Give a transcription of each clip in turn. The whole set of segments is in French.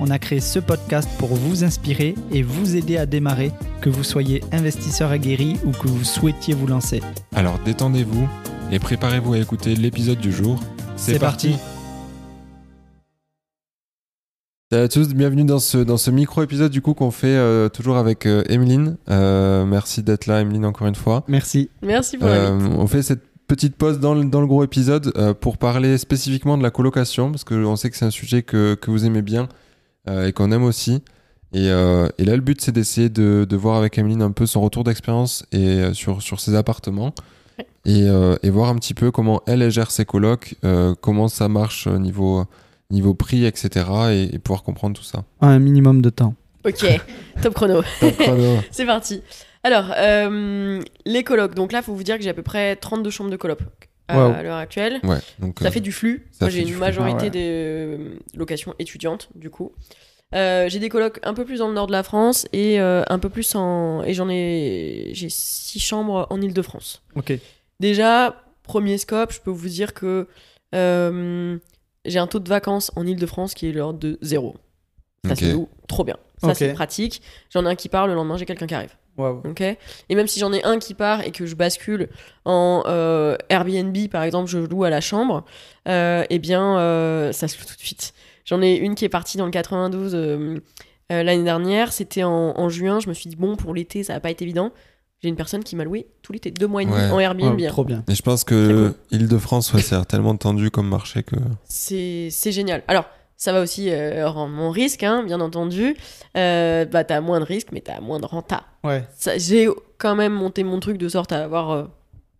on a créé ce podcast pour vous inspirer et vous aider à démarrer, que vous soyez investisseur aguerri ou que vous souhaitiez vous lancer. Alors détendez-vous et préparez-vous à écouter l'épisode du jour. C'est parti. Salut à tous, bienvenue dans ce, dans ce micro-épisode du coup qu'on fait euh, toujours avec euh, Emeline. Euh, merci d'être là Emeline encore une fois. Merci. Merci pour Euh, l'invite. on fait cette petite pause dans le, dans le gros épisode euh, pour parler spécifiquement de la colocation parce qu'on sait que c'est un sujet que, que vous aimez bien euh, et qu'on aime aussi. Et, euh, et là, le but, c'est d'essayer de, de voir avec Emeline un peu son retour d'expérience et euh, sur, sur ses appartements Ouais. et, euh, et voir un petit peu comment elle, gère ses colocs, euh, comment ça marche au niveau, niveau prix, etc. Et, et pouvoir comprendre tout ça. Un minimum de temps. Ok, top chrono. Top chrono. C'est parti. Alors, euh, les colocs. Donc là, faut vous dire que j'ai à peu près 32 chambres de coloc à, Wow. à l'heure actuelle. Ouais, donc, Ça euh, fait du flux. Moi, j'ai une flux. majorité Ah ouais. de euh, locations étudiantes, du coup. Euh, j'ai des colocs un peu plus dans le nord de la France et euh, un peu plus en. Et j'en ai. J'ai six chambres en Ile-de-France. Ok. Déjà, premier scope, je peux vous dire que euh, j'ai un taux de vacances en Ile-de-France qui est l'ordre de zéro. Ça Ok. se loue trop bien. Ça, Ok. c'est pratique. J'en ai un qui part, le lendemain, j'ai quelqu'un qui arrive. Ok Et même si j'en ai un qui part et que je bascule en euh, Airbnb, par exemple, je loue à la chambre, euh, eh bien, euh, ça se loue tout de suite. J'en ai une qui est partie dans le 92 euh, euh, l'année dernière. C'était en, en juin. Je me suis dit, bon, pour l'été, ça va pas être évident. J'ai une personne qui m'a loué tout l'été, deux mois et demi Ouais. en Airbnb. Wow, hein. trop bien. Et je pense que Île-de-France, ouais, c'est tellement tendu comme marché que. C'est c'est génial. Alors, ça va aussi euh, rendre mon risque, hein, bien entendu. Euh, bah, t'as moins de risques, mais t'as moins de renta. Ouais. Ça- J'ai quand même monté mon truc de sorte à avoir. euh,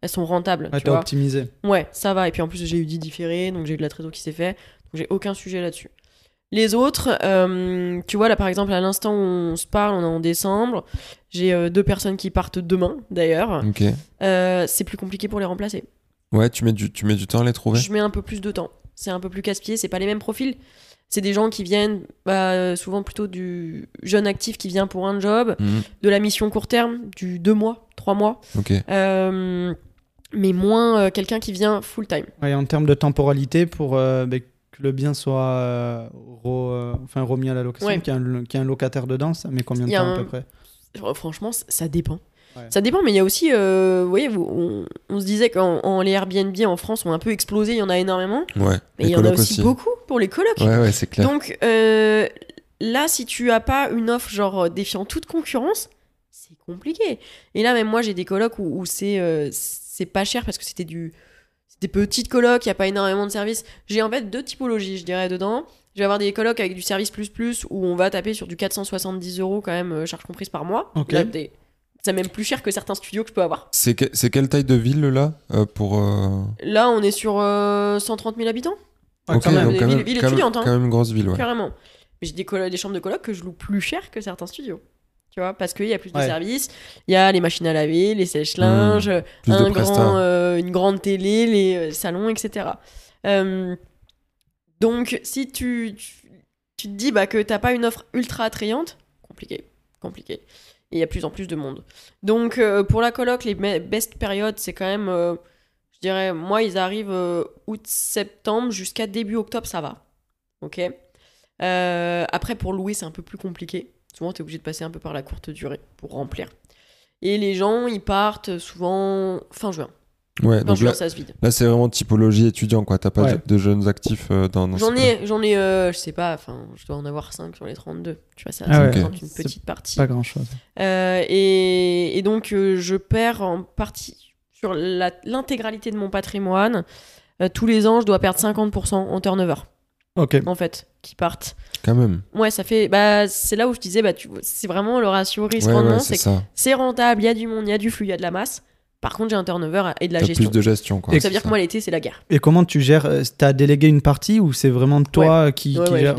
elles sont rentables. Ouais, tu t'as vois. optimisé. Ouais, ça va. Et puis en plus, j'ai eu 10 différés, donc j'ai eu de la trésor qui s'est fait. Donc j'ai aucun sujet là-dessus. Les autres, euh, tu vois, là par exemple, à l'instant où on se parle, on est en décembre. J'ai euh, deux personnes qui partent demain, d'ailleurs. Ok. Euh, c'est plus compliqué pour les remplacer. Ouais, tu mets du, tu mets du temps à les trouver. Je mets un peu plus de temps. C'est un peu plus casse-pied, c'est pas les mêmes profils. C'est des gens qui viennent bah, souvent plutôt du jeune actif qui vient pour un job, Mhm. de la mission court terme, du deux mois, trois mois, Ok. euh, mais moins euh, quelqu'un qui vient full time. Ouais, en termes de temporalité, pour euh, ben, que le bien soit euh, re- euh, enfin, remis à la location, Ouais. qu'il y, ait un- qu'il y ait un locataire dedans, ça met combien de a temps à peu près? Franchement, ça dépend. Ouais. Ça dépend, mais il y a aussi, euh, vous voyez, on, on se disait quand en- les Airbnb en France ont un peu explosé, il y en a énormément, Ouais. mais il y en a aussi, beaucoup pour les colocs. Ouais, ouais, c'est clair. Donc euh, là, si tu as pas une offre genre euh, défiant toute concurrence, c'est compliqué. Et là, même moi, j'ai des colocs où, où c'est euh, c'est pas cher parce que c'était du des petites colocs, il y a pas énormément de services. J'ai en fait deux typologies, je dirais dedans. Je vais avoir des colocs avec du service plus plus où on va taper sur du 470 euros quand même, charge comprise par mois. Ok. Là, des- C'est même plus cher que certains studios que je peux avoir. C'est que- c'est quelle taille de ville là euh, pour euh, Là, on est sur euh, 130 000 habitants, Ouais, ok, quand même. Ville- quand même, ville quand même- étudiante, hein. quand même une grosse ville, ouais. carrément. Mais j'ai des, chambres de coloc que je loue plus cher que certains studios. Tu vois, parce qu'il y a plus de services. Il y a les machines à laver, les sèche-linges, Plus de un grand, euh, une grande télé, les salons, etc. Euh, donc, si tu, tu, tu te dis bah, que t'as pas une offre ultra attrayante, compliqué, compliqué. Il y a plus en plus de monde. Donc, euh, pour la coloc, les best périodes, c'est quand même, euh, je dirais, moi, ils arrivent euh, août-septembre jusqu'à début octobre, ça va. Ok? Après, pour louer, c'est un peu plus compliqué. Souvent, tu es obligé de passer un peu par la courte durée pour remplir. Et les gens, ils partent souvent fin juin. Ouais, donc là, ça se vide. là c'est vraiment typologie étudiant, quoi. T'as pas Ouais. de, de jeunes actifs euh, dans, dans J'en ai, j'en ai euh, je sais pas, enfin, je dois en avoir 5 sur les 32. Tu vois, ça, Ah ouais. une C'est petite partie. Pas grand chose. Euh, et, et donc, euh, je perds en partie sur la- l'intégralité de mon patrimoine. Euh, tous les ans, je dois perdre 50% en turnover, Ok. en fait, qui partent. Quand même. Ouais, ça fait. Bah, c'est là où je disais, bah, tu, c'est vraiment le ratio risque-rendement. ouais, c'est rentable, il y a du monde, il y a du flux, il y a de la masse. Par contre, j'ai un turnover et de la gestion. plus de gestion, quoi. Et Ça veut dire que moi, l'été, c'est la guerre. Et comment tu gères euh, T'as délégué une partie ou c'est vraiment toi qui, Ouais, qui ouais, gère.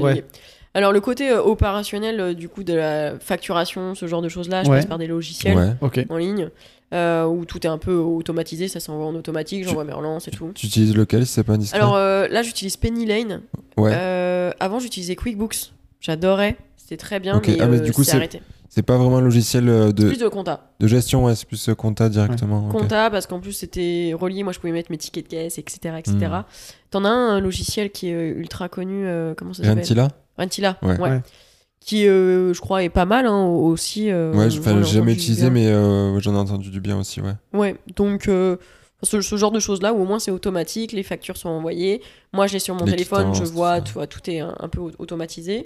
Alors, le côté euh, opérationnel, euh, du coup, de la facturation, ce genre de choses-là, je Ouais. passe par des logiciels Ouais. En ligne euh, où tout est un peu automatisé, ça s'envoie en automatique, j'envoie mes relances et tout. Tu utilises lequel si c'est pas indiscret Alors euh, là, j'utilise Penny Lane. Ouais. Euh, avant, j'utilisais QuickBooks. J'adorais. C'était très bien, Ok. mais, Ah, mais euh, du coup, c'est- arrêté. C'est pas vraiment un logiciel euh, de, Plus de compta. de gestion, ouais, c'est plus euh, compta directement. ok. Compta, parce qu'en plus, c'était relié. Moi, je pouvais mettre mes tickets de caisse, etc. etc. Hmm. T'en as un, un logiciel qui est euh, ultra connu. euh, comment ça s'appelle? Rentila? Rentila. Ouais. Ouais. Qui, euh, je crois, est pas mal hein, aussi. euh, Ouais, j'- on enfin, l'a j'ai jamais utilisé, mais euh, j'en ai entendu du bien aussi, ouais. Ouais, donc euh, ce, ce genre de choses-là où au moins c'est automatique, les factures sont envoyées. Moi, je l'ai sur mon Les téléphone, je vois, tout tu vois, tout est un, un peu au- automatisé.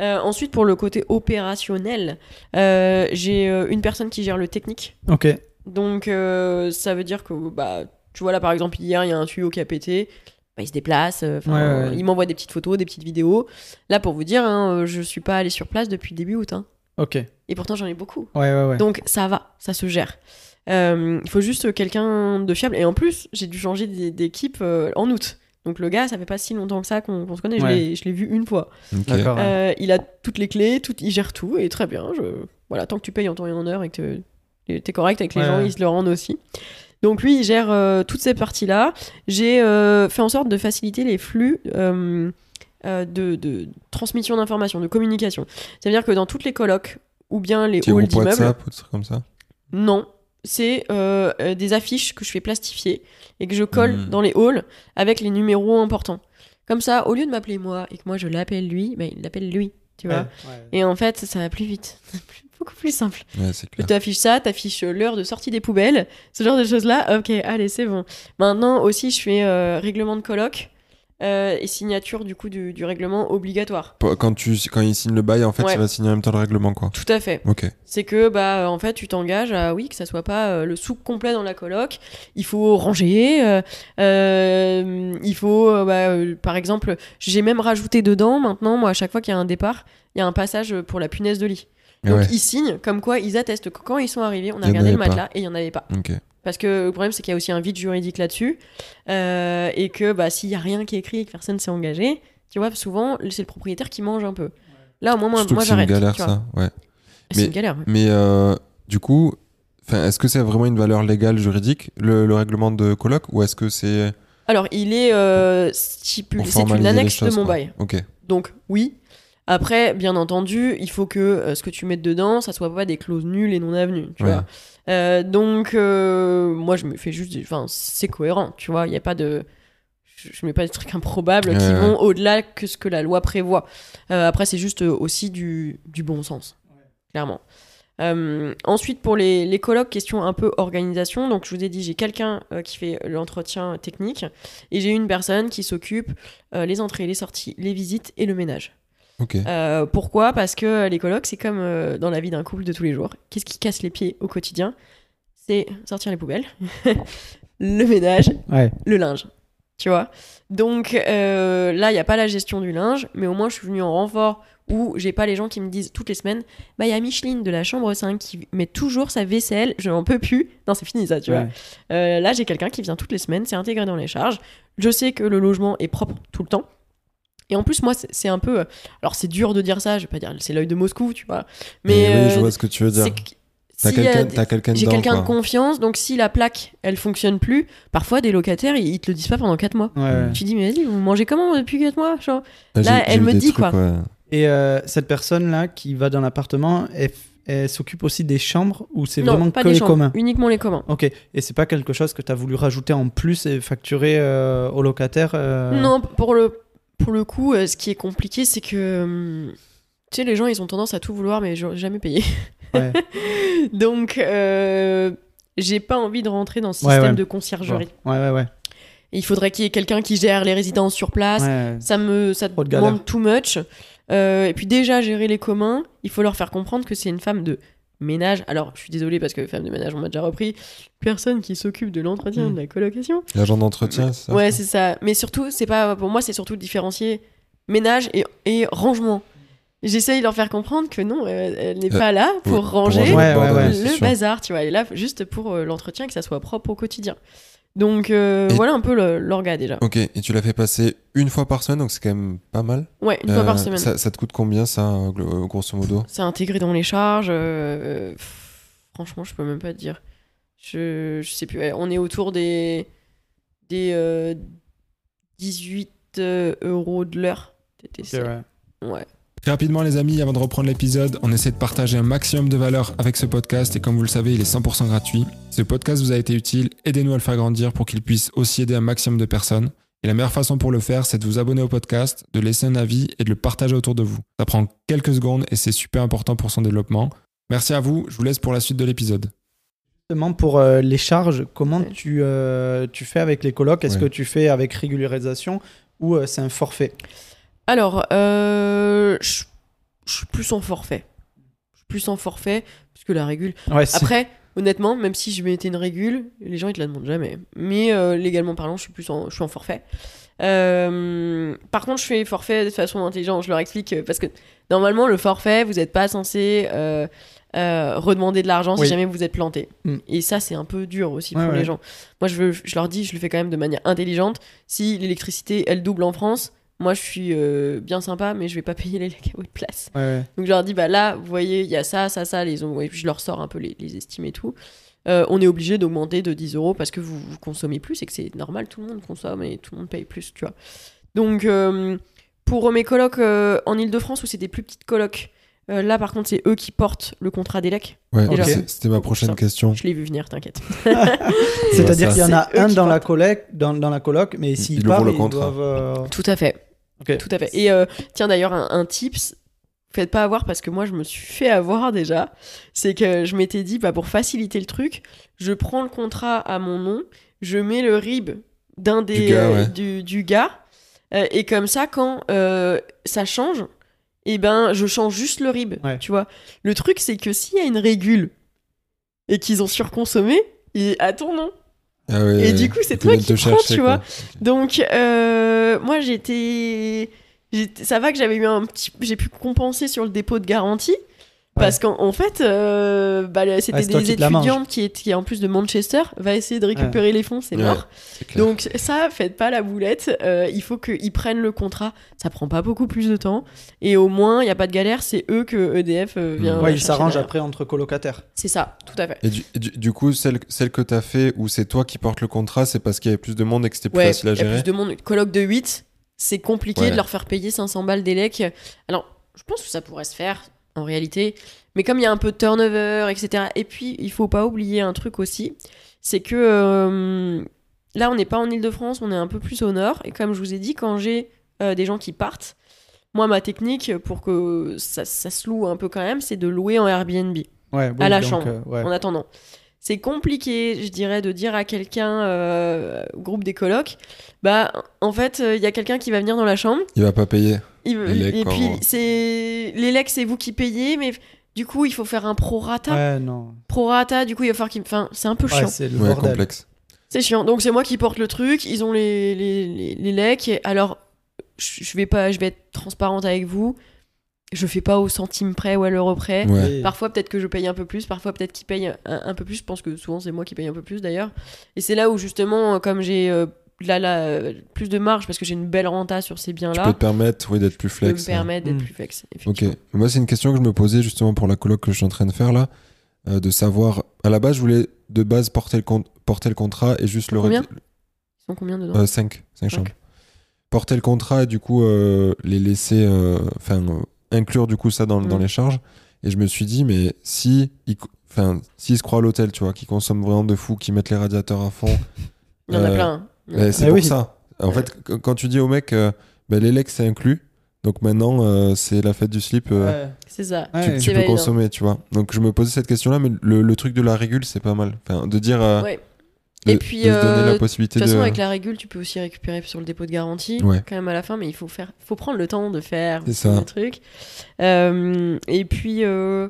Euh, ensuite, pour le côté opérationnel, euh, j'ai euh, une personne qui gère le technique. Ok. Donc, ça veut dire que, bah, tu vois, là, par exemple, hier, il y a un tuyau qui a pété. Bah, il se déplace, enfin, Ouais, ouais. il m'envoie des petites photos, des petites vidéos. Là, pour vous dire, hein, je suis pas allé sur place depuis début août. hein. Ok. Et pourtant, j'en ai beaucoup. Ouais, ouais, ouais. Donc ça va, ça se gère. Il faut juste quelqu'un de fiable. Et en plus, j'ai dû changer d'équipe en août. Donc le gars, ça fait pas si longtemps que ça qu'on se connaît. Je Ouais. l'ai- Je l'ai vu une fois. Euh, il a toutes les clés, tout, il gère tout et très bien. Je... Voilà, tant que tu payes en temps et en heure et que tu es correct avec les Ouais, gens, ils se le rendent aussi. Donc lui, il gère euh, toutes ces parties-là. J'ai euh, fait en sorte de faciliter les flux euh, euh, de, de transmission d'informations, de communication. C'est-à-dire que dans toutes les colocs ou bien les halls d'immeubles, WhatsApp ou des trucs comme ça? Non, c'est euh, euh, des affiches que je fais plastifier et que je colle Mhm. dans les halls avec les numéros importants. Comme ça, au lieu de m'appeler moi et que moi je l'appelle lui, bah, il l'appelle lui, tu vois. Ouais, ouais. Et en fait, ça va plus vite, beaucoup plus simple. Ouais, Tu clair. t'affiches ça, t'affiches l'heure de sortie des poubelles, ce genre de choses-là. Ok, allez, c'est bon. Maintenant aussi, je fais euh, règlement de colloque euh, et signature du coup du, du règlement obligatoire. Quand, tu, quand il signe le bail, en fait, Ouais. il va signer en même temps le règlement, quoi. Tout à fait. Ok. c'est que bah en fait tu t'engages à oui que ça soit pas euh, le souk complet dans la coloc il faut ranger euh, il faut bah, par exemple j'ai même rajouté dedans maintenant moi à chaque fois qu'il y a un départ il y a un passage pour la punaise de lit donc ouais. ils signent comme quoi ils attestent que quand ils sont arrivés on a regardé le avait pas. matelas et il y en avait pas Ok. Parce que le problème c'est qu'il y a aussi un vide juridique là-dessus euh, et que bah s'il y a rien qui est écrit et que personne s'est engagé tu vois souvent c'est le propriétaire qui mange un peu là au moins moi, moi que c'est une j'arrête galère, ça. Ouais. c'est une galère ouais. Mais euh, du coup, enfin, est-ce que c'est vraiment une valeur légale, juridique, le, le règlement de coloc, ou est-ce que c'est Alors, il est euh, stipulé, c'est une annexe de mon quoi bail. Ok. Donc, oui. Après, bien entendu, il faut que euh, ce que tu mettes dedans, ça soit pas des clauses nulles et non avenues, tu Ouais. vois. Euh, donc, euh, moi, je me fais juste, enfin, c'est cohérent, tu vois. Il y a pas de, je, je mets pas des trucs improbables qui vont au-delà que ce que la loi prévoit. Après, c'est juste aussi du, du bon sens, clairement. Euh, ensuite, pour les, les colloques, question un peu organisation. Donc, je vous ai dit, j'ai quelqu'un euh, qui fait l'entretien technique et j'ai une personne qui s'occupe euh, les entrées, les sorties, les visites et le ménage. Euh, pourquoi? Parce que les colloques, c'est comme euh, dans la vie d'un couple de tous les jours. Qu'est-ce qui casse les pieds au quotidien? C'est sortir les poubelles, le ménage, Ouais. le linge. Tu vois? Donc euh, là, il n'y a pas la gestion du linge, mais au moins je suis venue en renfort où j'ai pas les gens qui me disent toutes les semaines bah il y a Micheline de la chambre 5 qui met toujours sa vaisselle, je n'en peux plus. Non, c'est fini ça, tu vois. Ouais. Euh, là, j'ai quelqu'un qui vient toutes les semaines, c'est intégré dans les charges. Je sais que le logement est propre tout le temps. Et en plus, moi, c'est un peu. Alors, c'est dur de dire ça, je vais pas dire c'est l'œil de Moscou, tu vois. Mais, Mais oui, je euh, vois ce que tu veux dire. T'as a quelqu'un j'ai quelqu'un de confiance, donc si la plaque, elle fonctionne plus, parfois des locataires, ils, ils te le disent pas pendant 4 mois. Ouais, ouais. Tu dis, mais vas-y, vous mangez comment depuis 4 mois genre là, elle me dit, trucs, quoi. ouais. Et euh, cette personne-là qui va dans l'appartement, elle, s'occupe aussi des chambres ou c'est vraiment pas que des les chambres, communs? uniquement les communs. Ok. Et c'est pas quelque chose que tu as voulu rajouter en plus et facturer euh, aux locataires euh, Non, pour le, pour le coup, euh, ce qui est compliqué, c'est que. hum, Tu sais, les gens, ils ont tendance à tout vouloir, mais jamais payé. Ouais. Donc, euh, j'ai pas envie de rentrer dans ce Ouais, système ouais. de conciergerie. Ouais, ouais, ouais. Il faudrait qu'il y ait quelqu'un qui gère les résidences sur place. Ça me ça demande too much. Euh, et puis déjà, gérer les communs, il faut leur faire comprendre que c'est une femme de ménage. Alors, je suis désolée parce que femme de ménage, on m'a déjà repris. Personne qui s'occupe de l'entretien Mm. de la colocation. L'agent d'entretien, c'est ça Ouais, c'est ça. Mais surtout, c'est pas pour moi, c'est surtout différencier ménage et, et rangement. J'essaye de leur faire comprendre que non, euh, elle n'est Euh, pas là pour pour ranger ranger Ouais, le ouais, ouais. bazar, tu vois. Elle est là juste pour euh, l'entretien, que ça soit propre au quotidien. Donc euh, Et- voilà un peu le- l'orga déjà. Ok, et tu l'as fait passer une fois par semaine, donc c'est quand même pas mal. Ouais, une fois Euh, par semaine. Ça, ça te coûte combien ça, euh, grosso modo? C'est intégré dans les charges. euh, pff, franchement, je peux même pas te dire. Je, je sais plus. ouais, On est autour des, des euh, 18 euh, euros de l'heure. TTC. Ouais. Très rapidement les amis, avant de reprendre l'épisode, on essaie de partager un maximum de valeur avec ce podcast et comme vous le savez, il est 100% gratuit. Ce podcast vous a été utile, aidez-nous à le faire grandir pour qu'il puisse aussi aider un maximum de personnes. Et la meilleure façon pour le faire, c'est de vous abonner au podcast, de laisser un avis et de le partager autour de vous. Ça prend quelques secondes et c'est super important pour son développement. Merci à vous, je vous laisse pour la suite de l'épisode. Justement, pour euh, les charges, comment Ouais. tu, euh, tu fais avec les colocs? Est-ce Ouais. que tu fais avec régularisation ou euh, c'est un forfait? Alors, euh, je suis plus en forfait. Je suis plus en forfait, puisque la régule. Ouais, Après, honnêtement, même si je mettais une régule, les gens ils te la demandent jamais. Mais euh, légalement parlant, je suis plus en, je suis en forfait. Euh, par contre, je fais forfait de façon intelligente. Je leur explique euh, parce que normalement, le forfait, vous n'êtes pas censé euh, redemander de l'argent Oui. si jamais vous êtes planté. Mm. Et ça, c'est un peu dur aussi Ouais, pour les gens. Moi, je, veux, je leur dis, je le fais quand même de manière intelligente. Si l'électricité, elle double en France, moi, je suis euh, bien sympa, mais je vais pas payer les à votre place. Ouais, ouais. Donc je leur dis, bah là, vous voyez, il y a ça, ça, ça, les et puis je leur sors un peu les, les estimes et tout. Euh, on est obligé d'augmenter de 10 euros parce que vous, vous consommez plus et que c'est normal, tout le monde consomme et tout le monde paye plus, tu vois. Donc euh, pour mes colocs euh, en Ile-de-France où c'est des plus petites colocs, euh, là par contre c'est eux qui portent le contrat d'élec. Ouais, c'est- c'était ma prochaine Ça. question. Je l'ai vu venir, t'inquiète. C'est-à-dire qu'il y en a un dans la, coloc, dans, dans la coloc, mais s'ils ils partent, ils doivent... euh, Tout à fait. Tout à fait. Et euh, tiens d'ailleurs un, un tips, faites pas avoir parce que moi je me suis fait avoir déjà. C'est que je m'étais dit bah pour faciliter le truc, je prends le contrat à mon nom, je mets le RIB d'un des Du gars, euh, ouais. du, du gars euh, et comme ça quand euh, ça change, et ben je change juste le RIB. Ouais. Tu vois. Le truc c'est que s'il y a une régule et qu'ils ont surconsommé, et à ton nom. Ah ouais, Et du coup, c'est toi qui prends, tu quoi. vois. Donc, euh, moi, j'étais. j'étais- Ça va que j'avais eu un petit. J'ai pu compenser sur le dépôt de garantie. Parce qu'en en fait, euh, bah, c'était Ouais, des qui étudiantes qui étaient en plus de Manchester, va essayer de récupérer les fonds, c'est Ouais, mort. Donc ça, faites pas la boulette. euh, il faut qu'ils prennent le contrat. Ça prend pas beaucoup plus de temps. Et au moins, il y a pas de galère. C'est eux que EDF euh, vient. Ouais, Ouais, ils s'arrangent après entre colocataires. C'est ça, tout à fait. Et du, et du- du coup, celle, celle que t'as fait où c'est toi qui portes le contrat, c'est parce qu'il y avait plus de monde et que c'était plus Ouais, facile à il y a gérer. plus de monde. Colloque de 8, c'est compliqué Ouais. de leur faire payer 500 balles d'élec. Alors, je pense que ça pourrait se faire en réalité. Mais comme il y a un peu de turnover, etc. Et puis, il faut pas oublier un truc aussi. C'est que euh, là, on n'est pas en Ile-de-France, on est un peu plus au nord. Et comme je vous ai dit, quand j'ai euh, des gens qui partent, moi, ma technique pour que ça, ça se loue un peu quand même, c'est de louer en Airbnb Ouais, À la donc, chambre. euh, ouais. en attendant. C'est compliqué, je dirais, de dire à quelqu'un, euh, groupe des colocs, bah, en fait, euh, il y a quelqu'un qui va venir dans la chambre. Il va pas payer. Il- et puis, c'est. L'élec, c'est vous qui payez, mais du coup, il faut faire un prorata. Ouais, non. Prorata, du coup, il va falloir qu'il. Enfin, c'est un peu Ouais, chiant. c'est le Ouais, complexe. C'est chiant. Donc, c'est moi qui porte le truc. Ils ont les, les, les, les lecs. Alors, je vais, pas, je vais être transparente avec vous. Je fais pas au centime près ou à l'euro près. Ouais. Parfois, peut-être que je paye un peu plus, parfois, peut-être qu'ils payent un, un peu plus. Je pense que souvent, c'est moi qui paye un peu plus d'ailleurs. Et c'est là où, justement, comme j'ai euh, là, là, euh, plus de marge parce que j'ai une belle renta sur ces Tu biens-là, peux te permettre oui, d'être plus je peux me flex. hein. permettre d'être Mm. plus flex. Ok. effectivement. Moi, c'est une question que je me posais justement pour la coloc que je suis en train de faire là, euh, de savoir. À la base, je voulais de base porter le, con- porter le contrat et juste le Combien? Ils sont combien dedans? Euh, 5, Cinq. chambres. Porter le contrat et du coup euh, les laisser, euh, enfin euh, inclure du coup ça dans, dans Mm. les charges. Et je me suis dit, mais si enfin, s'ils se croient à l'hôtel, tu vois, qui consomment vraiment de fou, qui mettent les radiateurs à fond, Il y en a euh, plein. C'est Eh pour oui. ça. En fait, qu- quand tu dis au mec, euh, ben, les legs c'est inclus, donc maintenant euh, c'est la fête du slip. euh, Ouais. C'est ça. Tu, Ouais. tu C'est peux validant. consommer, tu vois. Donc je me posais cette question-là, mais le, le truc de la régule, c'est pas mal. Enfin, de dire, euh, Ouais. de, Et puis, de se donner euh, la possibilité De toute façon, de. avec la régule, tu peux aussi récupérer sur le dépôt de garantie, Ouais. quand même à la fin, mais il faut faire, faut prendre le temps de faire C'est ça. le truc. Euh, et puis, euh,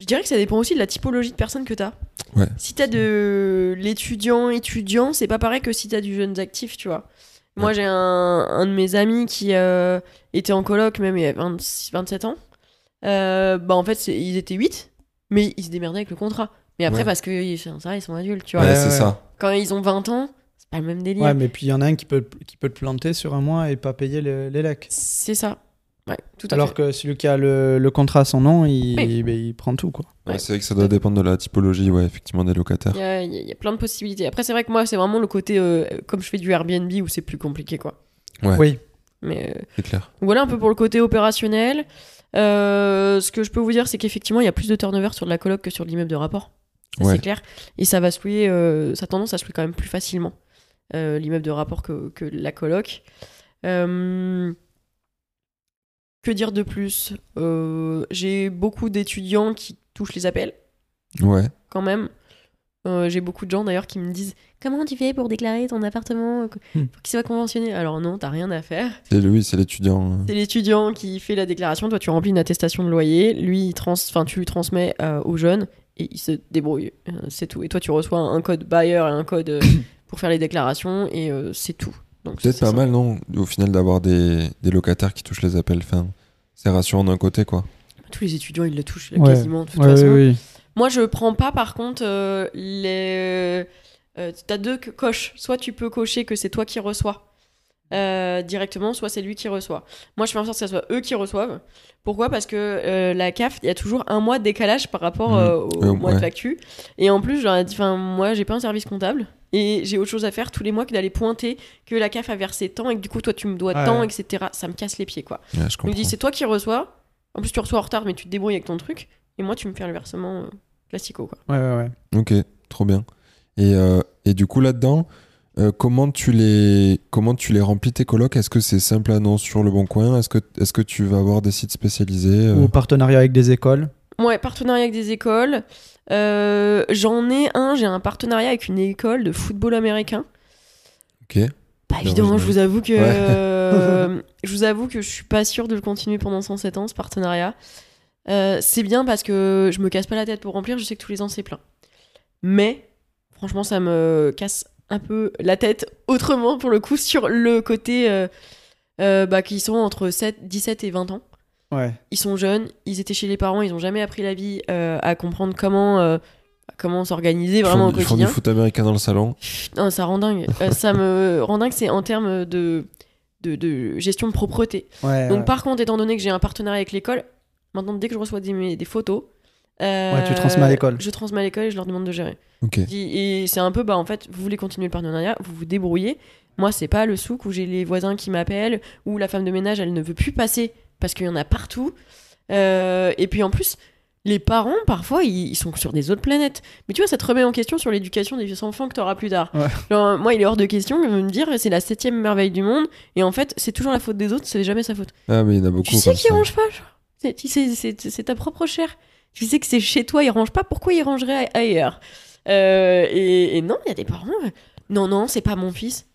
je dirais que ça dépend aussi de la typologie de personne que t'as. Ouais. Si t'as de l'étudiant étudiant, c'est pas pareil que si t'as du jeune actif, tu vois. Moi, j'ai un, un de mes amis qui euh, était en coloc, même il y a 26, 27 ans. Euh, bah, en fait, ils étaient 8. mais ils se démerdaient avec le contrat. Mais après, Ouais. parce que ils- ça, ils sont adultes, tu vois. Ouais, c'est ça. Quand ils ont 20 ans, c'est pas le même délire. Ouais, mais puis il y en a un qui peut, qui peut te planter sur un mois et pas payer le- les lecs. C'est ça. Ouais, tout à Alors fait. que celui qui a le, le contrat à son nom, il, Oui. ben, il prend tout. Quoi. Ouais, Ouais. c'est vrai que ça doit dépendre de la typologie, ouais, effectivement, des locataires. Il y a, y y plein de possibilités. Après, c'est vrai que moi, c'est vraiment le côté, euh, comme je fais du Airbnb, où c'est plus compliqué, quoi. Ouais. Oui. Mais euh, C'est clair. voilà un peu pour le côté opérationnel. Euh, ce que je peux vous dire, c'est qu'effectivement, il y a plus de turnover sur de la coloc que sur l'immeuble de rapport. Ça, Ouais. C'est clair. Et ça va se louer, euh, ça a tendance à se louer quand même plus facilement, euh, l'immeuble de rapport que, que la coloc. Euh, que dire de plus? Euh, J'ai beaucoup d'étudiants qui touchent les appels, Ouais. quand même. Euh, J'ai beaucoup de gens d'ailleurs qui me disent Comment tu fais pour déclarer ton appartement Faut Hmm. qu'il soit conventionné? Alors non, t'as rien à faire. C'est oui, c'est l'étudiant. euh. C'est l'étudiant qui fait la déclaration. Toi, tu remplis une attestation de loyer. Lui, il trans... enfin, tu lui transmets euh, au jeune et il se débrouille. Euh, c'est tout. Et toi, tu reçois un code buyer et un code euh, pour faire les déclarations et euh, c'est tout. Donc, Peut-être c'est pas ça. mal, non Au final, d'avoir des, des locataires qui touchent les appels. Enfin, c'est rassurant d'un côté, quoi. Tous les étudiants, ils le touchent Ouais. quasiment de toute Ouais, façon. oui, oui. Moi, je prends pas par contre euh, les. Euh, T'as deux co- coches. Soit tu peux cocher que c'est toi qui reçois euh, directement, soit c'est lui qui reçoit. Moi, je fais en sorte que ce soit eux qui reçoivent. Pourquoi? Parce que euh, la CAF, il y a toujours un mois de décalage par rapport Mhm. euh, au mois de facture. Et en plus, je leur ai dit, enfin, moi, j'ai pas un service comptable. Et j'ai autre chose à faire tous les mois que d'aller pointer que la CAF a versé tant et que du coup, toi, tu me dois Ouais. tant, etc. Ça me casse les pieds, quoi. Ouais, je Il me dit c'est toi qui reçois. En plus tu reçois en retard mais tu te débrouilles avec ton truc. Et moi tu me fais le versement euh, classico quoi. Ouais, ouais, ouais. Ok, trop bien. Et, euh, et du coup, là-dedans, euh, comment, tu les, comment tu les remplis tes colocs? Est-ce que c'est simple annonce sur le bon coin? Est-ce que, est que tu vas avoir des sites spécialisés euh? Ou partenariat avec des écoles? Ouais, partenariat avec des écoles. Euh, J'en ai un, j'ai un partenariat avec une école de football américain. Ok. Pas évident, original. je vous avoue que Ouais. euh, je vous avoue que je suis pas sûre de le continuer pendant 107 ans ce partenariat. Euh, c'est bien parce que je me casse pas la tête pour remplir, je sais que tous les ans c'est plein. Mais franchement, ça me casse un peu la tête autrement pour le coup sur le côté euh, euh, bah, qui sont entre 7, 17 et 20 ans. Ouais. Ils sont jeunes, ils étaient chez les parents, ils ont jamais appris la vie euh, à comprendre comment euh, comment s'organiser Ils vraiment font, au ils font du foot américain dans le salon. Non, ça rend dingue. Euh, ça me rend dingue, c'est en termes de, de, de gestion de propreté. Ouais, Donc, ouais. par contre, étant donné que j'ai un partenariat avec l'école, maintenant, dès que je reçois des, des photos, euh, Ouais, tu transmets à l'école. Je transmets à l'école et je leur demande de gérer. Ok. Et et c'est un peu, bah, en fait, vous voulez continuer le partenariat, vous vous débrouillez. Moi, c'est pas le souk où j'ai les voisins qui m'appellent, où la femme de ménage, elle ne veut plus passer parce qu'il y en a partout. Euh, et puis en plus, les parents, parfois, ils, ils sont sur des autres planètes. Mais tu vois, ça te remet en question sur l'éducation des enfants que tu auras plus tard. Ouais. Genre, moi, il est hors de question de me dire c'est la septième merveille du monde, et en fait, c'est toujours la faute des autres, c'est jamais sa faute. Ah, mais il y en a beaucoup Tu sais ça. rangent pas, c'est ta propre chair. Tu sais que c'est chez toi, ils rangent pas, pourquoi ils rangeraient ailleurs? Euh, et, et non, il y a des parents. Non, non, c'est pas mon fils.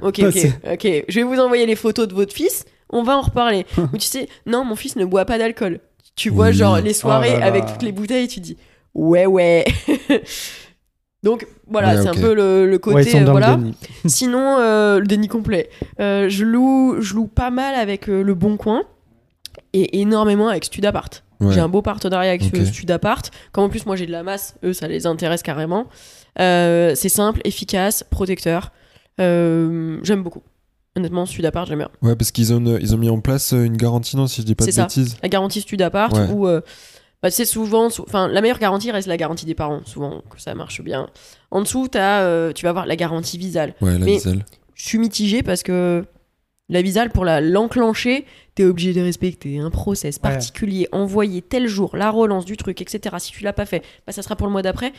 Ok, ok, ok. Je vais vous envoyer les photos de votre fils, on va en reparler. Ou tu sais, non, mon fils ne boit pas d'alcool. Tu vois, Oui. genre, les soirées Oh là là. avec toutes les bouteilles, tu dis, ouais, ouais. Donc, voilà, Ouais, c'est un peu le, le côté. Ouais, euh, dans voilà. le déni. Sinon, euh, le déni complet. Euh, je, loue, je loue pas mal avec Le Bon Coin et énormément avec Studapart. Ouais. J'ai un beau partenariat avec Ok. euh, Studapart. Comme en plus, moi j'ai de la masse, eux ça les intéresse carrément. Euh, c'est simple, efficace, protecteur. Euh, j'aime beaucoup. Honnêtement, Studapart, j'aime bien. Ouais, parce qu'ils ont, une- ils ont mis en place euh, une garantie, non, si je dis pas de C'est ça. bêtises. La garantie Studapart, Ouais. où euh, bah, c'est souvent. sou- Enfin, la meilleure garantie reste la garantie des parents, souvent, que ça marche bien. En dessous, as, euh, tu vas avoir la garantie visale. Ouais, la Mais- Visel. je suis mitigée parce que la visale, pour la l'enclencher, t'es obligé de respecter un process Ouais. particulier, envoyer tel jour, la relance du truc, etc. Si tu l'as pas fait, bah, ça sera pour le mois d'après.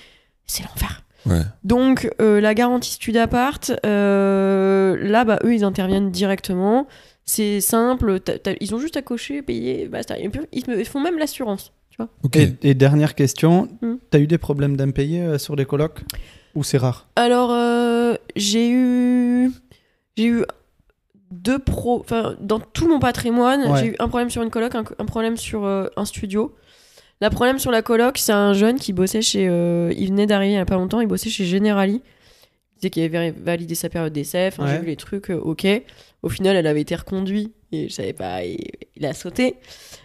C'est l'enfer. Ouais. Donc, euh, la garantie Studapart, euh, là, bah, eux, ils interviennent directement. C'est simple, ils ont juste à cocher, payer, basta. Et puis, ils ils font même l'assurance. Tu vois Ok. Et, et dernière question, Hmm. t'as eu des problèmes d'impayés euh, sur des colocs? Ou c'est rare? Alors, euh, j'ai eu. J'ai eu deux pros. Enfin, dans tout mon patrimoine, Ouais. j'ai eu un problème sur une coloc, un, un problème sur euh, un studio. La problème sur la coloc, c'est un jeune qui bossait chez. euh, il venait d'arriver il y a pas longtemps, il bossait chez Generali. Il disait qu'il avait validé sa période d'essai, enfin, j'ai vu les trucs, euh, ok. Au final, elle avait été reconduite et je savais pas. Et, il a sauté.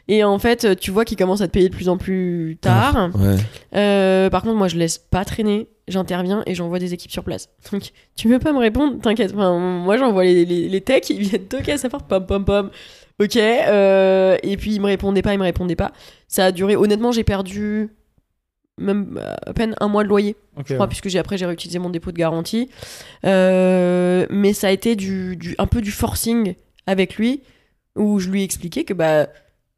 Et en fait, tu vois qu'il commence à te payer de plus en plus tard. Ouais. Par contre, moi, je laisse pas traîner. J'interviens et j'envoie des équipes sur place. Donc, tu veux pas me répondre T'inquiète. Enfin, moi, j'envoie les, les, les techs, ils viennent toquer à sa porte, pom pom pom. Ok. euh, et puis, il me répondait pas, il me répondait pas. Ça a duré. Honnêtement, j'ai perdu même à peine un mois de loyer je crois, ouais. puisque j'ai après j'ai réutilisé mon dépôt de garantie. Euh, mais ça a été du, du- un peu du forcing avec lui, où je lui ai expliqué que bah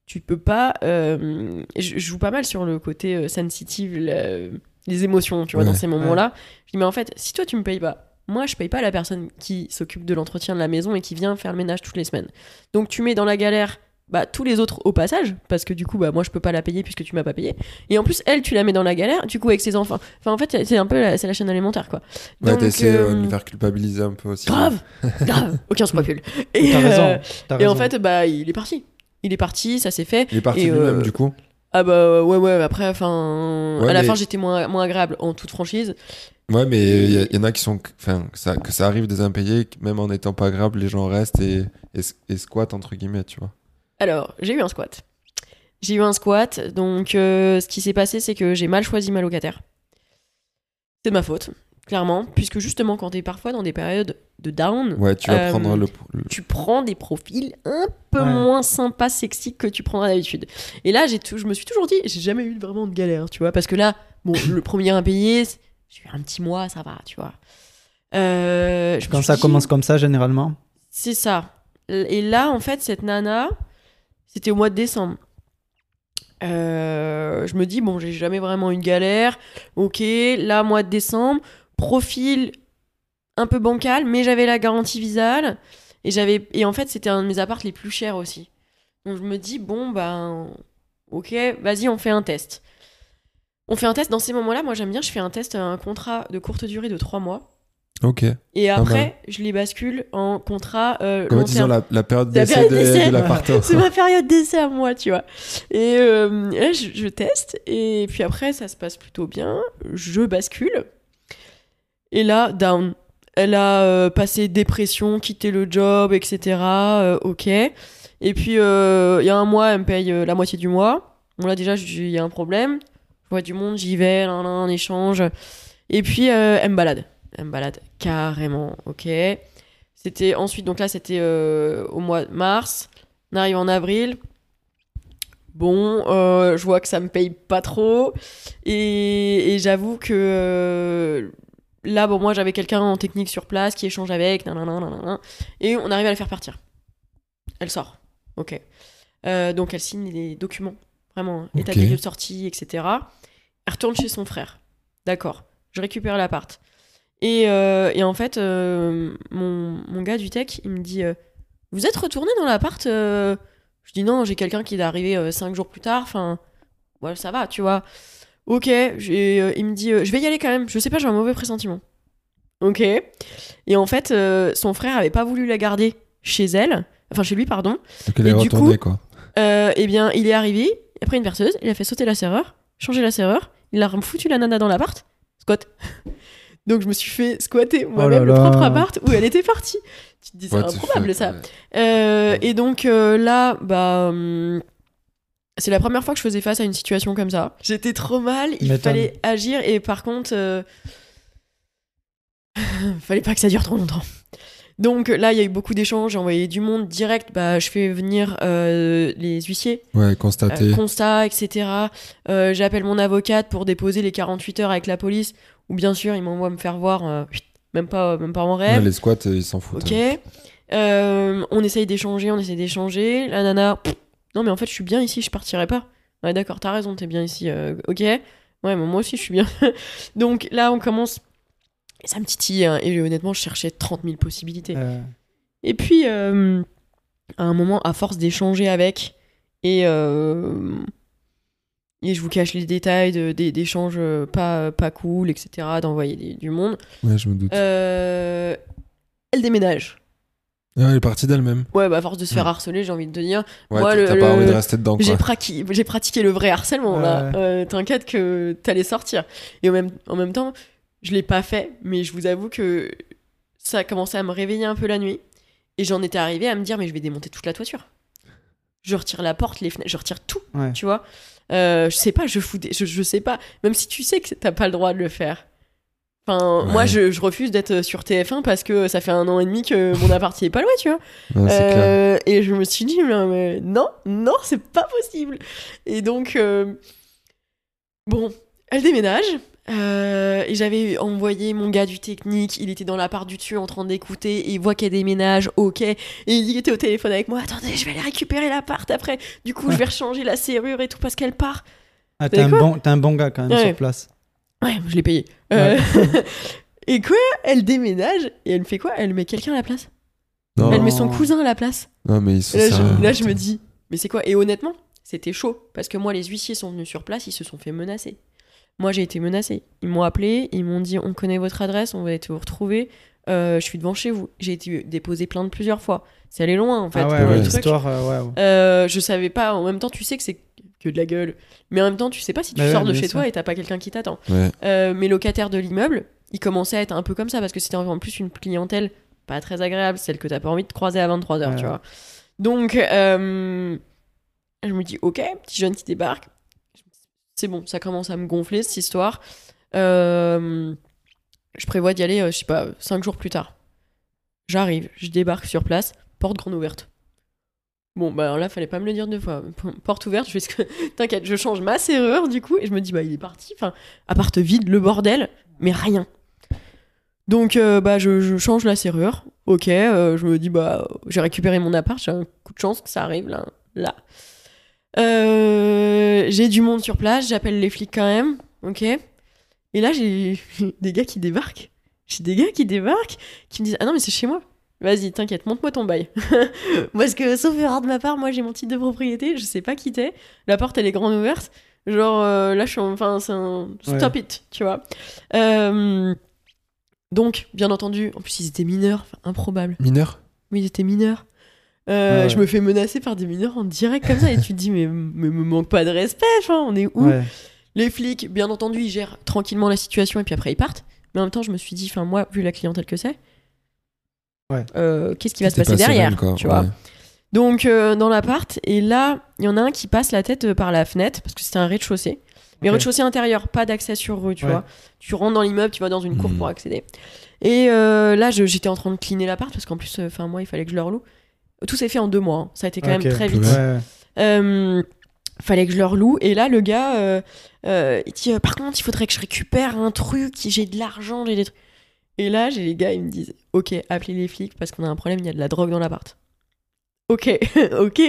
tu peux pas. euh, je, je joue pas mal sur le côté sensitive, la- les émotions, tu vois, Ouais. dans ces moments-là. Je dis mais en fait, si toi tu me payes pas. Moi, je paye pas la personne qui s'occupe de l'entretien de la maison et qui vient faire le ménage toutes les semaines. Donc, tu mets dans la galère bah, tous les autres au passage, parce que du coup, bah, moi, je peux pas la payer puisque tu m'as pas payé. Et en plus, elle, tu la mets dans la galère, du coup, avec ses enfants. Enfin, en fait, c'est un peu la, c'est la chaîne alimentaire, quoi. Ouais, Donc, t'essaies euh, de euh, faire culpabiliser un peu aussi. Grave, grave, aucun scrupule. Et, T'as euh, raison. t'as et en raison. fait, bah, il est parti. Il est parti, ça s'est fait. Il est parti Et, lui-même euh, du coup. Ah bah ouais, ouais, après, enfin... Ouais, à la mais- fin, j'étais moins, moins agréable, en toute franchise. Ouais, mais il y, en a qui sont. Enfin, que ça, que ça arrive des impayés, même en n'étant pas grave, les gens restent et, et, et squattent, entre guillemets, tu vois. Alors, j'ai eu un squat. J'ai eu un squat, donc euh, ce qui s'est passé, c'est que j'ai mal choisi ma locataire. C'est de ma faute, clairement, puisque justement, quand t'es parfois dans des périodes de down, Ouais, tu vas Euh, prendre le. le- tu prends des profils un peu Ouais. moins sympas, sexy que tu prendras d'habitude. Et là, j'ai tout, je me suis toujours dit, j'ai jamais eu vraiment de galère, tu vois, parce que là, bon, le premier impayé, j'ai eu un petit mois, ça va, tu vois. Euh, je Quand ça dit, commence comme ça, généralement. C'est ça. Et là, en fait, cette nana, c'était au mois de décembre. Euh, je me dis, bon, j'ai jamais vraiment une galère. Ok, là, mois de décembre, profil un peu bancal, mais j'avais la garantie visale. Et, j'avais... et en fait, c'était un de mes apparts les plus chers aussi. Donc je me dis, bon, ben, ok, vas-y, on fait un test. On fait un test. Dans ces moments-là, moi, j'aime bien, je fais un test, un contrat de courte durée de trois mois. Ok. Et après, je les bascule en contrat euh, Comme long disons terme. la, la période d'essai de, de l'appartement. C'est ma période d'essai à moi, tu vois. Et euh, là, je, je teste. Et puis après, ça se passe plutôt bien. Je bascule. Et là, down. Elle a euh, passé dépression, quitté le job, etc. Euh, ok. Et puis, euh, il y a un mois, elle me paye la moitié du mois. Bon, là, déjà, il y a un problème. Je vois du monde, j'y vais, là, là, échange. Et puis, elle me balade. Elle me balade carrément, ok. C'était ensuite, donc là, c'était au mois de mars. On arrive en avril. Bon, je vois que ça me paye pas trop. Et, j'avoue que là, bon, moi, j'avais quelqu'un en technique sur place qui échange avec. nanana, nanana, et on arrive à la faire partir. Elle sort. Ok. Euh, donc, elle signe les documents. Vraiment, hein, état des lieux de sortie, etc. Elle retourne chez son frère. D'accord. Je récupère l'appart. Et, euh, et en fait, euh, mon, mon gars du tech, il me dit Vous êtes retourné dans l'appart Je dis Non, j'ai quelqu'un qui est arrivé cinq jours plus tard. Enfin, ouais, ça va, tu vois. Ok, euh, il me dit euh, Je vais y aller quand même. Je sais pas, j'ai un mauvais pressentiment. Ok. Et en fait, euh, son frère avait pas voulu la garder chez elle. Enfin, chez lui, pardon. Donc elle est Et du retournée, coup- quoi. Eh bien, il est arrivé, après une verseuse, il a fait sauter la serrure, changé la serrure, il a foutu la nana dans l'appart, squat. Donc je me suis fait squatter moi-même Oh là le propre appart où elle était partie. Tu te dis, c'est improbable ça. ouais. Et donc là, bah. hum, c'est la première fois que je faisais face à une situation comme ça. J'étais trop mal, il M'étonne. fallait agir et par contre, euh, fallait pas que ça dure trop longtemps. Donc là, il y a eu beaucoup d'échanges, j'ai envoyé du monde direct. Bah, je fais venir euh, les huissiers, Ouais, euh, constaté. constat, etc. Euh, J'appelle mon avocate pour déposer les 48 heures avec la police, ou bien sûr, il m'envoie me faire voir, euh, même pas, même pas en Ouais, rêve. les squats, euh, ils s'en foutent. Ok. hein. Euh, on essaye d'échanger, on essaye d'échanger. La nana, pff, non mais en fait je suis bien ici, je partirai pas. Ouais d'accord, t'as raison, t'es bien ici. euh, ok. Ouais, mais moi aussi je suis bien. Donc là on commence. Et ça me titille, hein, et honnêtement je cherchais 30 000 possibilités. Euh, Et puis, euh, à un moment, à force d'échanger avec, et, et je vous cache les détails de- d'échanges euh, pas, pas cool, etc., d'envoyer du monde, Ouais, je me doute. elle déménage. Ah, elle est partie d'elle-même. Ouais, bah à force de se faire Ouais. harceler, j'ai envie de te dire, Ouais, Moi, t'as pas le- envie de rester dedans, j'ai j'ai pratiqué le vrai harcèlement, là. Euh, T'inquiète que t'allais sortir. Et en même, en même temps, je l'ai pas fait, mais je vous avoue que ça a commencé à me réveiller un peu la nuit. Et j'en étais arrivée à me dire, mais je vais démonter toute la toiture. Je retire la porte, les fenêtres, je retire tout, Ouais. tu vois. Euh, je sais pas, je fous des... je, je sais pas. Même si tu sais que t'as pas le droit de le faire. Enfin, Ouais. moi, je, je refuse d'être sur TF1 parce que ça fait un an et demi que mon appart est pas loué, tu vois. Euh, et je me suis dit, mais, non, non, c'est pas possible. Et donc, euh, bon, elle déménage. euh, et j'avais envoyé mon gars du technique, il était dans l'appart du dessus en train d'écouter, et il voit qu'elle déménage, ok. Et il était au téléphone avec moi, attendez, je vais aller récupérer l'appart après. Du coup, je vais rechanger la serrure et tout parce qu'elle part. Ah, t'es un, bon, un bon gars quand même Ouais. sur place. Ouais, je l'ai payé. Euh, et quoi Elle déménage, et elle fait quoi? Elle met quelqu'un à la place? Non, Elle met son cousin à la place? non, mais ils sont Et Là, sérieux. je, là, je me dis, mais c'est quoi? Et honnêtement, c'était chaud. Parce que moi, les huissiers sont venus sur place, ils se sont fait menacer. Moi, j'ai été menacée. Ils m'ont appelé, ils m'ont dit on connaît votre adresse, on va être vous retrouver. Euh, je suis devant chez vous. J'ai été déposé plainte plusieurs fois. C'est allé loin, en fait. ah ouais, ouais, ouais. truc. euh, ouais, ouais. Euh, je savais pas. En même temps, tu sais que c'est que de la gueule. Mais en même temps, tu sais pas si tu Bah ouais, sors de chez toi et t'as pas quelqu'un qui t'attend. Ouais. Euh, mes locataires de l'immeuble, ils commençaient à être un peu comme ça parce que c'était en plus une clientèle pas très agréable, celle que t'as pas envie de croiser à 23h, Ouais, tu vois. Donc, euh, je me dis, ok, petit jeune qui débarque. C'est bon, ça commence à me gonfler cette histoire. Euh, je prévois d'y aller, euh, je sais pas, 5 jours plus tard. J'arrive, je débarque sur place, porte grande ouverte. Bon, bah là, fallait pas me le dire deux fois. Porte ouverte, je fais ce que. T'inquiète, je change ma serrure du coup, et je me dis, bah il est parti. Enfin, appart vide, le bordel, mais rien. Donc, euh, bah je, je change la serrure. Ok, euh, je me dis, bah j'ai récupéré mon appart, j'ai un coup de chance que ça arrive là. là. Euh, j'ai du monde sur place, j'appelle les flics quand même. Ok. Et là, j'ai des gars qui débarquent. J'ai des gars qui débarquent qui me disent, ah non, mais c'est chez moi. Vas-y, t'inquiète, montre-moi ton bail. Parce que, sauf erreur de ma part, moi j'ai mon titre de propriété, je sais pas qui t'es. La porte elle est grande ouverte. Genre euh, là, je suis en- Enfin, c'est un. Stop it, tu vois. Euh, Donc, bien entendu, en plus ils étaient mineurs, enfin, improbable. Mineur Mais ils étaient mineurs. Euh, Ouais. Je me fais menacer par des mineurs en direct comme ça et tu te dis, mais, mais me manque pas de respect, enfin, on est où? Ouais. Les flics, bien entendu, ils gèrent tranquillement la situation et puis après ils partent. Mais en même temps, je me suis dit, enfin, moi, vu la clientèle que c'est, Ouais. euh, qu'est-ce qui va se passer pas derrière quoi. tu vois Ouais. donc euh, dans l'appart, et là, il y en a un qui passe la tête euh, par la fenêtre, parce que c'était un rez-de-chaussée. Mais rez-de-chaussée intérieur, pas d'accès sur rue, tu Ouais. vois. Tu rentres dans l'immeuble, tu vas dans une cour pour accéder. Et euh, là, je- j'étais en train de cleaner l'appart, parce qu'en plus, euh, enfin moi, il fallait que je le reloue. Tout s'est fait en deux mois, hein. ça a été quand même très vite. Ouais. Euh, fallait que je leur loue. Et là, le gars, euh, euh, il dit euh, Par contre, il faudrait que je récupère un truc, j'ai de l'argent, j'ai des trucs. Et là, j'ai les gars, ils me disent Ok, appelez les flics parce qu'on a un problème, il y a de la drogue dans l'appart. Ok, ok.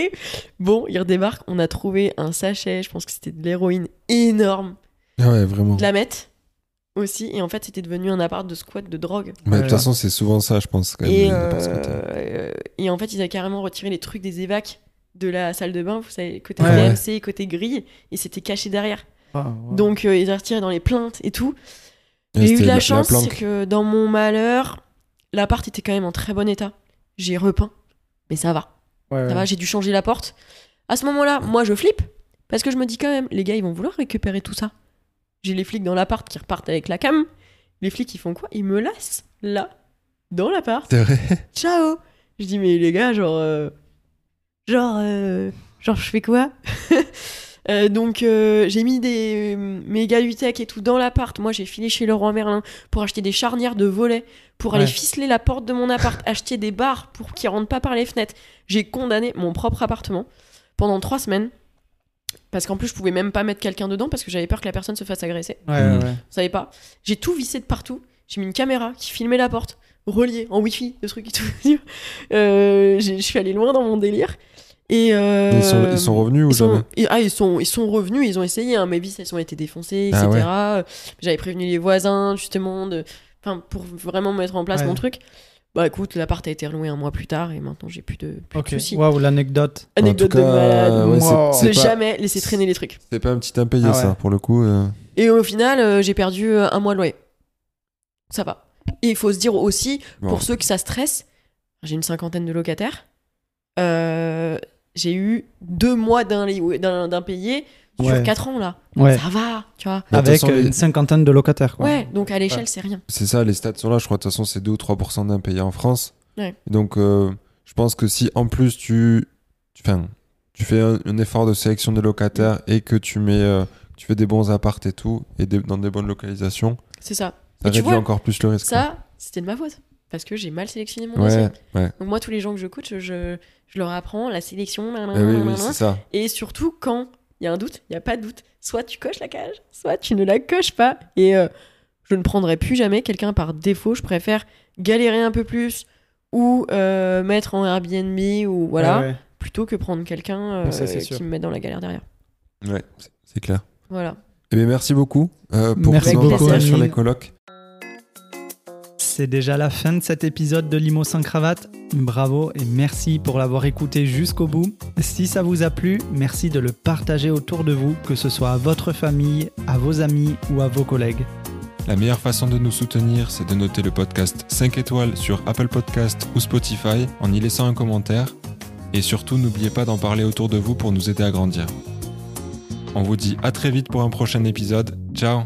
Bon, ils redébarquent. On a trouvé un sachet, je pense que c'était de l'héroïne énorme, Ah ouais, vraiment. de la mettre aussi. Et en fait, c'était devenu un appart de squat de drogue. Mais de toute façon, c'est souvent ça, je pense. Quand même, Et, euh, et en fait, ils avaient carrément retiré les trucs des évacs de la salle de bain, vous savez, côté Ouais, côté grille, et c'était caché derrière. Ah, ouais. Donc, euh, ils ont retiré dans les plaintes et tout. J'ai eu de la la chance, c'est que dans mon malheur, l'appart était quand même en très bon état. J'ai repeint, mais ça va. Ouais, Ça ouais. va, j'ai dû changer la porte. À ce moment-là, moi, je flippe, parce que je me dis quand même, les gars, ils vont vouloir récupérer tout ça. J'ai les flics dans l'appart qui repartent avec la cam. Les flics, ils font quoi? Ils me laissent là, dans l'appart C'est vrai ciao je dis mais les gars genre euh, genre euh, genre je fais quoi? Euh, donc euh, j'ai mis des gars du tech et tout dans l'appart moi j'ai filé chez Leroy Merlin pour acheter des charnières de volets pour aller Ouais. ficeler la porte de mon appart acheter des barres pour qu'ils rentrent pas par les fenêtres j'ai condamné mon propre appartement pendant trois semaines parce qu'en plus je pouvais même pas mettre quelqu'un dedans parce que j'avais peur que la personne se fasse agresser Ouais, Mm. ouais, ouais. vous savez pas. J'ai tout vissé de partout. J'ai mis une caméra qui filmait la porte, reliée en wifi, de trucs et tout. Euh, j'ai- je suis allé loin dans mon délire. Et euh, ils, sont, ils sont revenus ou ils sont- jamais et- ah, ils sont, ils sont revenus, ils ont essayé. Hein, mes vis, elles ont été défoncées, Ah etc. ouais. J'avais prévenu les voisins, justement, de, enfin, pour vraiment mettre en place Ouais. mon truc. Bah écoute, l'appart a été reloué un mois plus tard et maintenant j'ai plus de, plus Ok. de soucis. Waouh, l'anecdote. Anecdote de malade. ouais, c'est- Wow. c'est Ne pas- jamais laisser traîner les trucs. C'est pas un petit impayé, Ah ça, pour le coup. euh. Et au final, euh, j'ai perdu un mois de loyer. Ça va. Et il faut se dire aussi, Bon. pour ceux que ça stresse, j'ai une cinquantaine de locataires. Euh, j'ai eu deux mois d'un d'un- d'impayé sur Ouais. quatre ans là. Ouais. Ça va, tu vois. Toute Avec façon, euh, une cinquantaine de locataires. Quoi. Ouais, donc à l'échelle, c'est rien. C'est ça, les stats sont là. Je crois de toute façon, c'est 2 ou 3% d'impayés en France. Ouais. Donc, euh, je pense que si en plus tu. tu- Enfin, tu fais un, un effort de sélection des locataires et que tu mets, euh, tu fais des bons appartes et tout, et des- dans des bonnes localisations, C'est ça. ça Et tu réduit vois, encore plus le risque. Ça, c'était de ma faute. Parce que j'ai mal sélectionné mon dossier. ouais, ouais. Donc moi, tous les gens que je coach, je, je leur apprends la sélection. nan, nan, Eh oui, nan, oui, nan, c'est nan. ça. Et surtout, quand il y a un doute, il n'y a pas de doute. Soit tu coches la cage, soit tu ne la coches pas. Et euh, je ne prendrai plus jamais quelqu'un par défaut. Je préfère galérer un peu plus ou euh, mettre en Airbnb ou voilà, Ouais, ouais. plutôt que prendre quelqu'un euh, qui me met dans la galère derrière. Ouais, c'est- clair. Voilà. Eh bien, merci beaucoup euh, pour Merci ton beaucoup, partage sur les colocs. C'est déjà la fin de cet épisode de Limo sans cravate. Bravo et merci pour l'avoir écouté jusqu'au bout. Si ça vous a plu, merci de le partager autour de vous, que ce soit à votre famille, à vos amis ou à vos collègues. La meilleure façon de nous soutenir, c'est de noter le podcast 5 étoiles sur Apple Podcast ou Spotify en y laissant un commentaire. Et surtout, n'oubliez pas d'en parler autour de vous pour nous aider à grandir. On vous dit à très vite pour un prochain épisode. Ciao